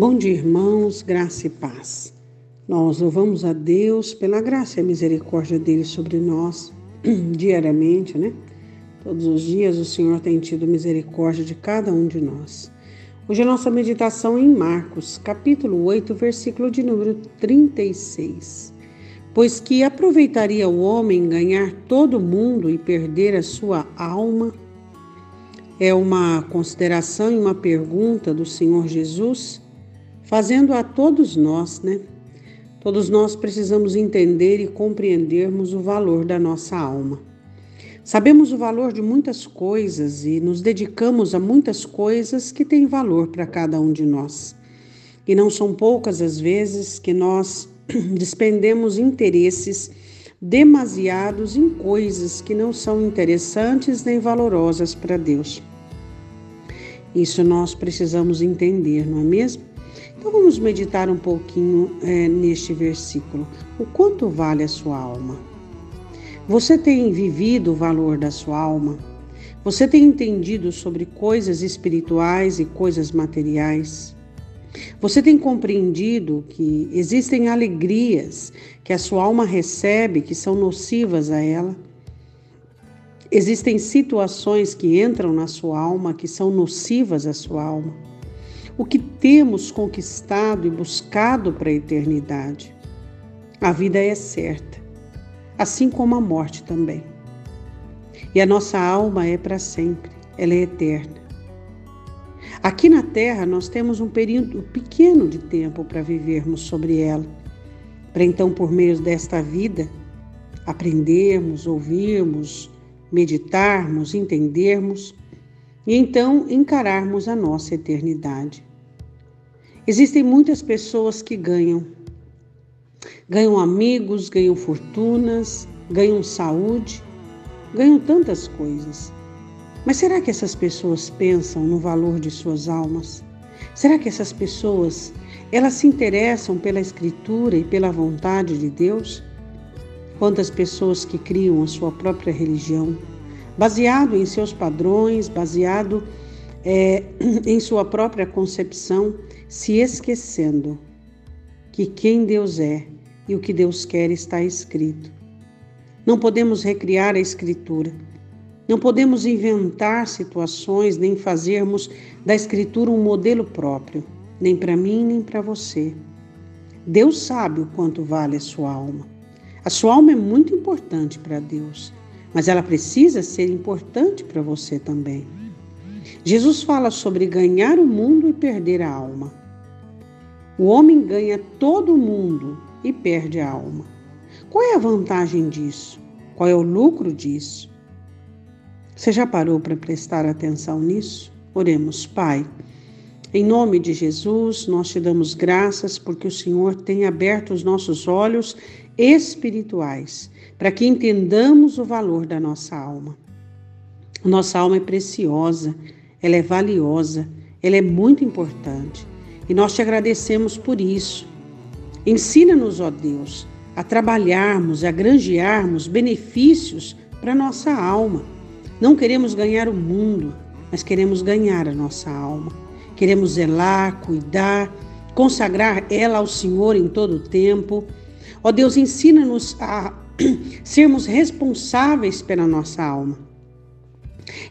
Bom dia, irmãos, graça e paz. Nós louvamos a Deus pela graça e misericórdia dele sobre nós diariamente, né? Todos os dias o Senhor tem tido misericórdia de cada um de nós. Hoje a nossa meditação é em Marcos, capítulo 8, versículo de número 36. Pois que aproveitaria o homem ganhar todo o mundo e perder a sua alma? É uma consideração e uma pergunta do Senhor Jesus fazendo a todos nós, né? Todos nós precisamos entender e compreendermos o valor da nossa alma. Sabemos o valor de muitas coisas e nos dedicamos a muitas coisas que têm valor para cada um de nós. E não são poucas as vezes que nós despendemos interesses demasiados em coisas que não são interessantes nem valorosas para Deus. Isso nós precisamos entender, não é mesmo? Então vamos meditar um pouquinho é, neste versículo. O quanto vale a sua alma? Você tem vivido o valor da sua alma? Você tem entendido sobre coisas espirituais e coisas materiais? Você tem compreendido que existem alegrias que a sua alma recebe que são nocivas a ela? Existem situações que entram na sua alma que são nocivas à sua alma? O que temos conquistado e buscado para a eternidade. A vida é certa, assim como a morte também. E a nossa alma é para sempre, ela é eterna. Aqui na Terra nós temos um período pequeno de tempo para vivermos sobre ela, para então, por meio desta vida, aprendermos, ouvirmos, meditarmos, entendermos e então encararmos a nossa eternidade. Existem muitas pessoas que ganham. Ganham amigos, ganham fortunas, ganham saúde, ganham tantas coisas. Mas será que essas pessoas pensam no valor de suas almas? Será que essas pessoas, elas se interessam pela escritura e pela vontade de Deus? Quantas pessoas que criam a sua própria religião, baseado em seus padrões, baseado é, em sua própria concepção, se esquecendo que quem Deus é e o que Deus quer está escrito. Não podemos recriar a Escritura. Não podemos inventar situações nem fazermos da Escritura um modelo próprio, nem para mim nem para você. Deus sabe o quanto vale a sua alma. A sua alma é muito importante para Deus, mas ela precisa ser importante para você também. Jesus fala sobre ganhar o mundo e perder a alma. O homem ganha todo o mundo e perde a alma. Qual é a vantagem disso? Qual é o lucro disso? Você já parou para prestar atenção nisso? Oremos, Pai. Em nome de Jesus, nós te damos graças porque o Senhor tem aberto os nossos olhos espirituais para que entendamos o valor da nossa alma. Nossa alma é preciosa ela é valiosa, ela é muito importante. E nós te agradecemos por isso. Ensina-nos, ó Deus, a trabalharmos, a granjearmos benefícios para nossa alma. Não queremos ganhar o mundo, mas queremos ganhar a nossa alma. Queremos zelar, cuidar, consagrar ela ao Senhor em todo o tempo. Ó Deus, ensina-nos a sermos responsáveis pela nossa alma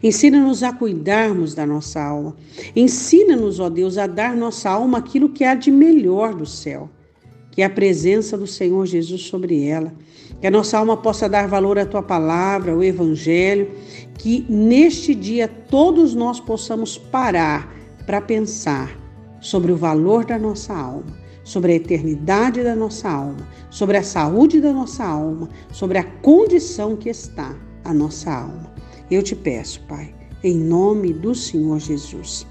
Ensina-nos a cuidarmos da nossa alma. Ensina-nos, ó Deus, a dar nossa alma aquilo que há de melhor do céu, que é a presença do Senhor Jesus sobre ela. Que a nossa alma possa dar valor à tua palavra, ao evangelho, que neste dia todos nós possamos parar para pensar sobre o valor da nossa alma, sobre a eternidade da nossa alma, sobre a saúde da nossa alma, sobre a condição que está a nossa alma. Eu te peço, Pai, em nome do Senhor Jesus.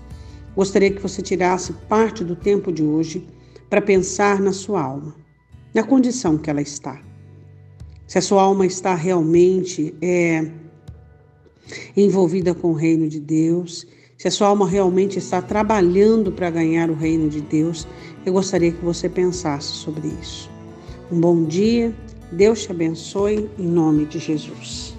Gostaria que você tirasse parte do tempo de hoje para pensar na sua alma, na condição que ela está. Se a sua alma está realmente é, envolvida com o reino de Deus, se a sua alma realmente está trabalhando para ganhar o reino de Deus, eu gostaria que você pensasse sobre isso. Um bom dia, Deus te abençoe em nome de Jesus.